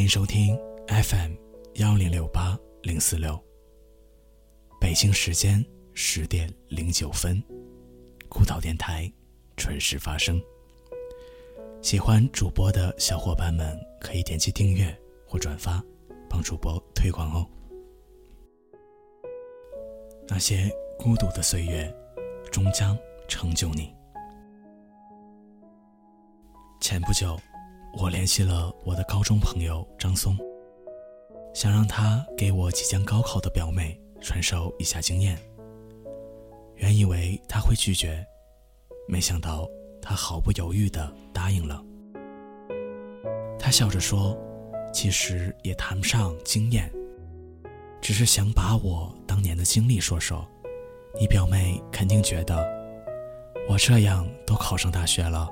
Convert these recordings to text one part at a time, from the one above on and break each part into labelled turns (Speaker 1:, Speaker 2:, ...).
Speaker 1: 欢迎收听 FM 幺零六八零四六。北京时间十点零九分，孤岛电台准时发生。喜欢主播的小伙伴们可以点击订阅或转发，帮主播推广哦。那些孤独的岁月，终将成就你。前不久。我联系了我的高中朋友张松，想让他给我即将高考的表妹传授一下经验。原以为他会拒绝，没想到他毫不犹豫地答应了。他笑着说：“其实也谈不上经验，只是想把我当年的经历说说。你表妹肯定觉得我这样都考上大学了。”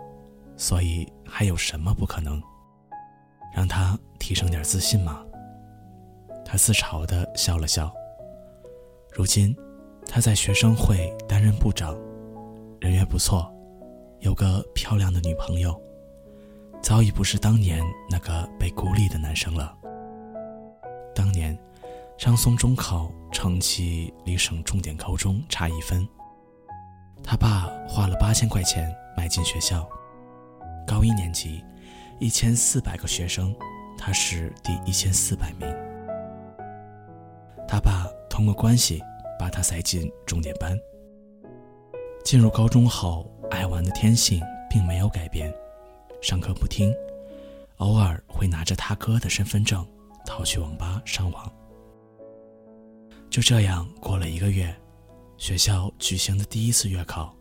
Speaker 1: 所以还有什么不可能？让他提升点自信嘛。他自嘲地笑了笑。如今，他在学生会担任部长，人缘不错，有个漂亮的女朋友，早已不是当年那个被孤立的男生了。当年，张松中考成绩离省重点高中差一分，他爸花了八千块钱买进学校。高一年级，一千四百个学生，他是第一千四百名。他爸通过关系把他塞进重点班。进入高中后，爱玩的天性并没有改变，上课不听，偶尔会拿着他哥的身份证逃去网吧上网。就这样过了一个月，学校举行的第一次月考，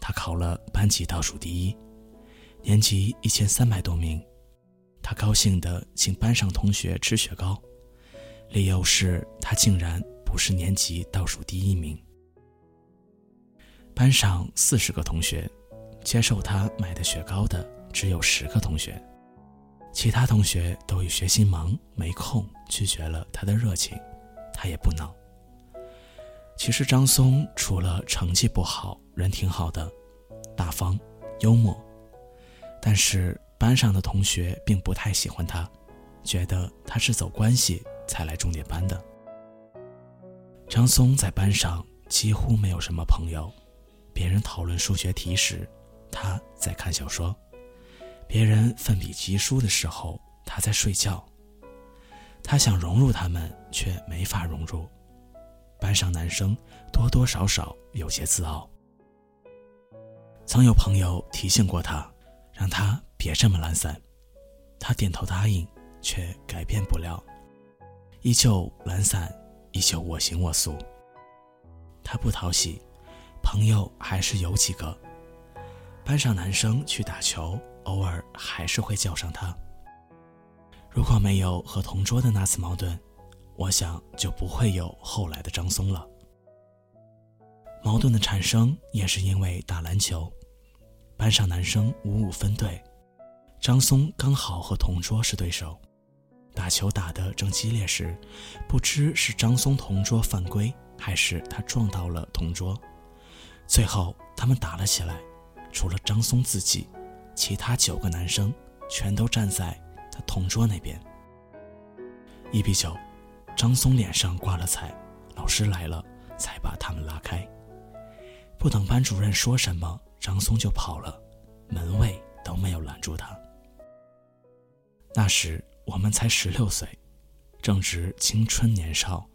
Speaker 1: 他考了班级倒数第一。年级一千三百多名，他高兴地请班上同学吃雪糕，理由是他竟然不是年级倒数第一名。班上四十个同学，接受他买的雪糕的只有十个同学，其他同学都以学习忙没空拒绝了他的热情，他也不恼。其实张松除了成绩不好，人挺好的，大方幽默。但是班上的同学并不太喜欢他，觉得他是走关系才来重点班的。张松在班上几乎没有什么朋友，别人讨论数学题时，他在看小说；别人奋笔疾书的时候，他在睡觉。他想融入他们，却没法融入。班上男生多多少少有些自傲。曾有朋友提醒过他。让他别这么懒散，他点头答应，却改变不了，依旧懒散，依旧我行我素。他不讨喜，朋友还是有几个。班上男生去打球，偶尔还是会叫上他。如果没有和同桌的那次矛盾，我想就不会有后来的张松了。矛盾的产生也是因为打篮球。班上男生五五分队，张松刚好和同桌是对手，打球打得正激烈时，不知是张松同桌犯规，还是他撞到了同桌，最后他们打了起来，除了张松自己，其他九个男生全都站在他同桌那边。一比九，张松脸上挂了彩，老师来了才把他们拉开，不等班主任说什么。张松就跑了，门卫都没有拦住他。那时我们才十六岁，正值青春年少、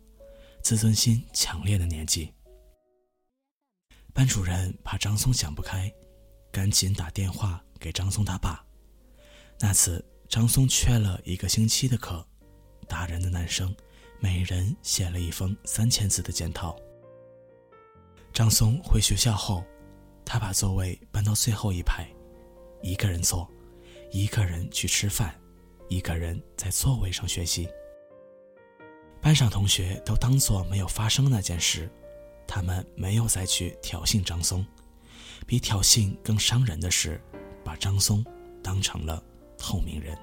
Speaker 1: 自尊心强烈的年纪。班主任怕张松想不开，赶紧打电话给张松他爸。那次张松缺了一个星期的课，打人的男生每人写了一封三千字的检讨。张松回学校后。他把座位搬到最后一排，一个人坐，一个人去吃饭，一个人在座位上学习。班上同学都当作没有发生那件事，他们没有再去挑衅张松。比挑衅更伤人的是，把张松当成了透明人。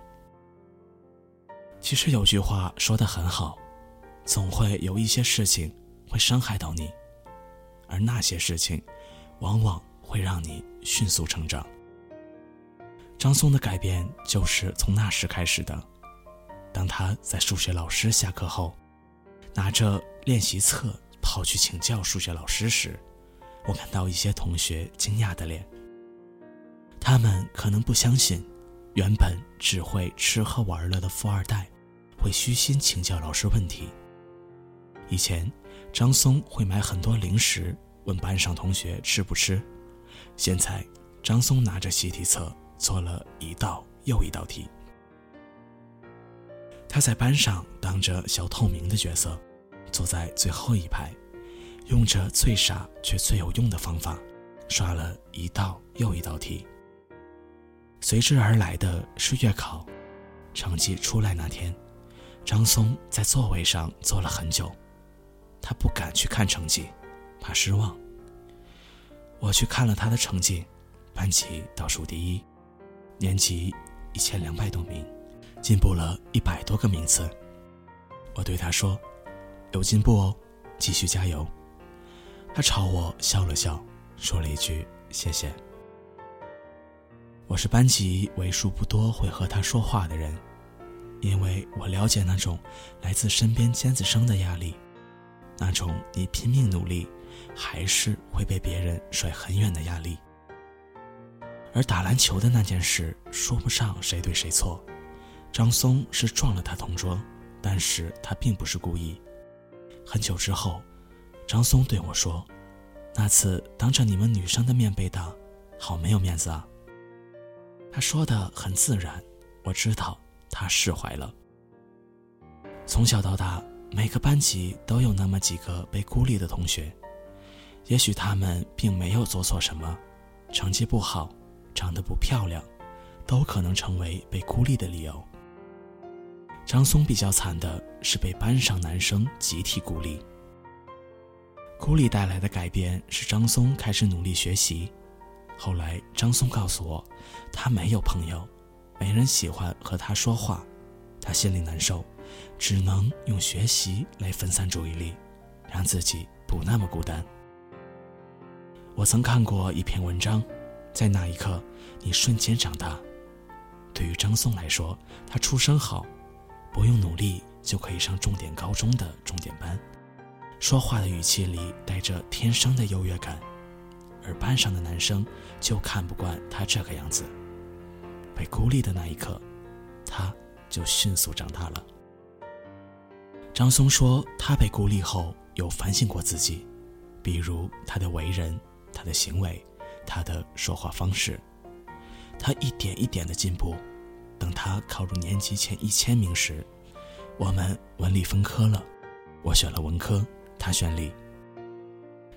Speaker 1: 其实有句话说的很好，总会有一些事情会伤害到你，而那些事情，往往。会让你迅速成长。张松的改变就是从那时开始的。当他在数学老师下课后，拿着练习册跑去请教数学老师时，我看到一些同学惊讶的脸。他们可能不相信，原本只会吃喝玩乐的富二代，会虚心请教老师问题。以前，张松会买很多零食，问班上同学吃不吃。现在，张松拿着习题册做了一道又一道题。他在班上当着小透明的角色，坐在最后一排，用着最傻却最有用的方法，刷了一道又一道题。随之而来的是月考，成绩出来那天，张松在座位上坐了很久，他不敢去看成绩，怕失望。我去看了他的成绩，班级倒数第一，年级一千两百多名。进步了一百多个名次，我对他说：“有进步哦，继续加油。”他朝我笑了笑，说了一句：“谢谢。”我是班级为数不多会和他说话的人，因为我了解那种来自身边尖子生的压力，那种你拼命努力，还是会被别人甩很远的压力。而打篮球的那件事，说不上谁对谁错。张松是撞了他同桌，但是他并不是故意。很久之后，张松对我说：“那次当着你们女生的面被打，好没有面子啊。”他说的很自然，我知道他释怀了。从小到大，每个班级都有那么几个被孤立的同学，也许他们并没有做错什么，成绩不好，长得不漂亮，都可能成为被孤立的理由。张松比较惨的是被班上男生集体孤立。孤立带来的改变是张松开始努力学习。后来张松告诉我，他没有朋友，没人喜欢和他说话，他心里难受，只能用学习来分散注意力，让自己不那么孤单。我曾看过一篇文章，在那一刻，你瞬间长大。对于张松来说，他出身好。不用努力就可以上重点高中的重点班，说话的语气里带着天生的优越感，而班上的男生就看不惯他这个样子。被孤立的那一刻，他就迅速长大了。张松说，他被孤立后有反省过自己，比如他的为人、他的行为、他的说话方式，他一点一点的进步。等他考入年级前一千名时，我们文理分科了，我选了文科，他选理。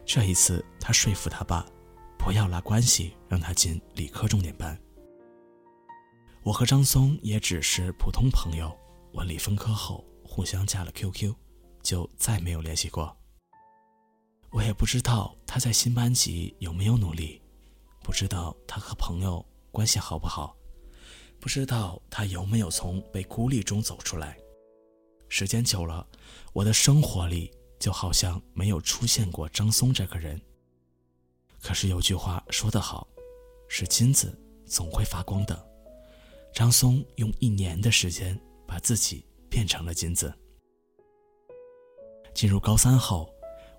Speaker 1: 这一次，他说服他爸，不要拉关系让他进理科重点班。我和张松也只是普通朋友，文理分科后互相加了 QQ，就再没有联系过。我也不知道他在新班级有没有努力，不知道他和朋友关系好不好。不知道他有没有从被孤立中走出来。时间久了，我的生活里就好像没有出现过张松这个人。可是有句话说得好，是金子总会发光的。张松用一年的时间把自己变成了金子。进入高三后，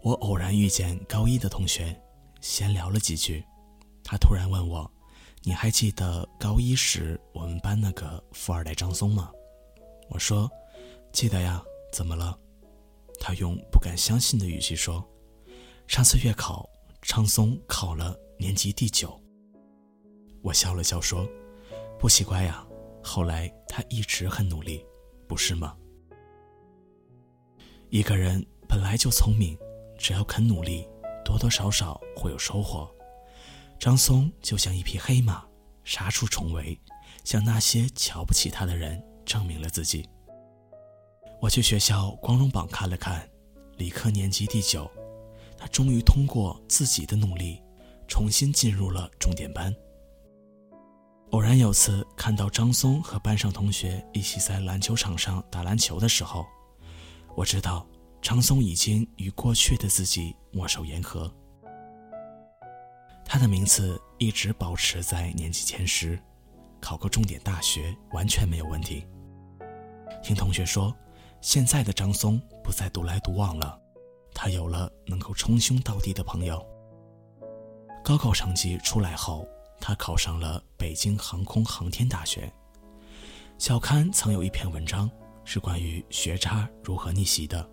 Speaker 1: 我偶然遇见高一的同学，闲聊了几句，他突然问我。你还记得高一时我们班那个富二代张松吗？我说，记得呀。怎么了？他用不敢相信的语气说：“上次月考，张松考了年级第九。”我笑了笑说：“不奇怪呀，后来他一直很努力，不是吗？”一个人本来就聪明，只要肯努力，多多少少会有收获。张松就像一匹黑马，杀出重围，向那些瞧不起他的人证明了自己。我去学校光荣榜看了看，理科年级第九，他终于通过自己的努力，重新进入了重点班。偶然有次看到张松和班上同学一起在篮球场上打篮球的时候，我知道张松已经与过去的自己握手言和。他的名次一直保持在年级前十，考个重点大学完全没有问题。听同学说，现在的张松不再独来独往了，他有了能够称兄道弟的朋友。高考成绩出来后，他考上了北京航空航天大学。小刊曾有一篇文章是关于学渣如何逆袭的，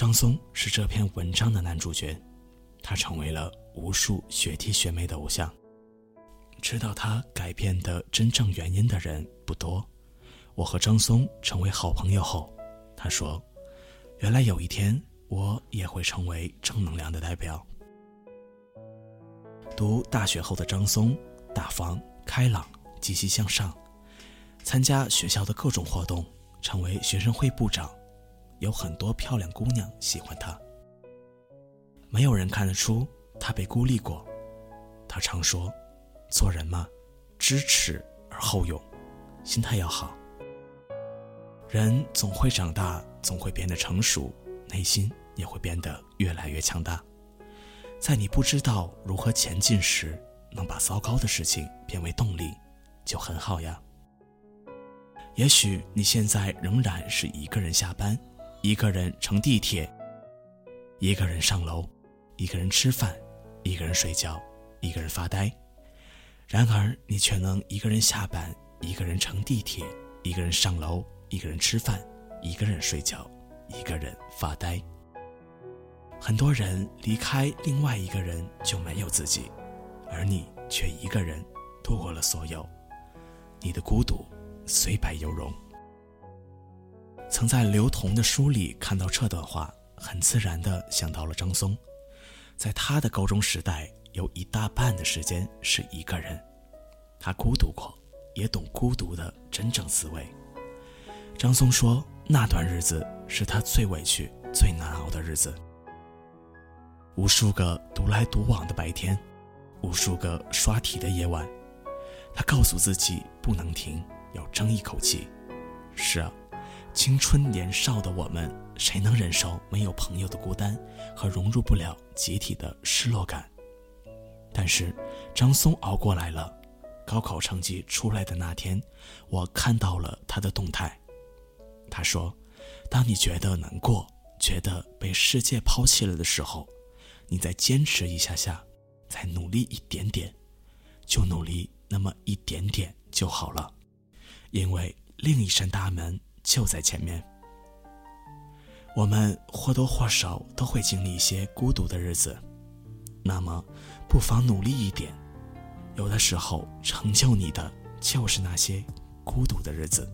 Speaker 1: 张松是这篇文章的男主角，他成为了无数学弟学妹的偶像。知道他改变的真正原因的人不多。我和张松成为好朋友后，他说：“原来有一天我也会成为正能量的代表。”读大学后的张松，大方开朗、积极向上，参加学校的各种活动，成为学生会部长，有很多漂亮姑娘喜欢他。没有人看得出他被孤立过。他常说：“做人嘛，知耻而后勇，心态要好。”人总会长大，总会变得成熟，内心也会变得越来越强大。在你不知道如何前进时，能把糟糕的事情变为动力，就很好呀。也许你现在仍然是一个人下班，一个人乘地铁，一个人上楼，一个人吃饭，一个人睡觉，一个人发呆。然而，你却能一个人下班，一个人乘地铁，一个人上楼。一个人吃饭，一个人睡觉，一个人发呆。很多人离开另外一个人就没有自己，而你却一个人度过了所有。你的孤独虽败犹荣。曾在刘同的书里看到这段话，很自然地想到了张松。在他的高中时代，有一大半的时间是一个人，他孤独过，也懂孤独的真正滋味。张松说：“那段日子是他最委屈、最难熬的日子。无数个独来独往的白天，无数个刷题的夜晚，他告诉自己不能停，要争一口气。是啊，青春年少的我们，谁能忍受没有朋友的孤单和融入不了集体的失落感？但是，张松熬过来了。高考成绩出来的那天，我看到了他的动态。”他说：“当你觉得难过，觉得被世界抛弃了的时候，你再坚持一下下，再努力一点点，就努力那么一点点就好了，因为另一扇大门就在前面。我们或多或少都会经历一些孤独的日子，那么不妨努力一点，有的时候成就你的就是那些孤独的日子。”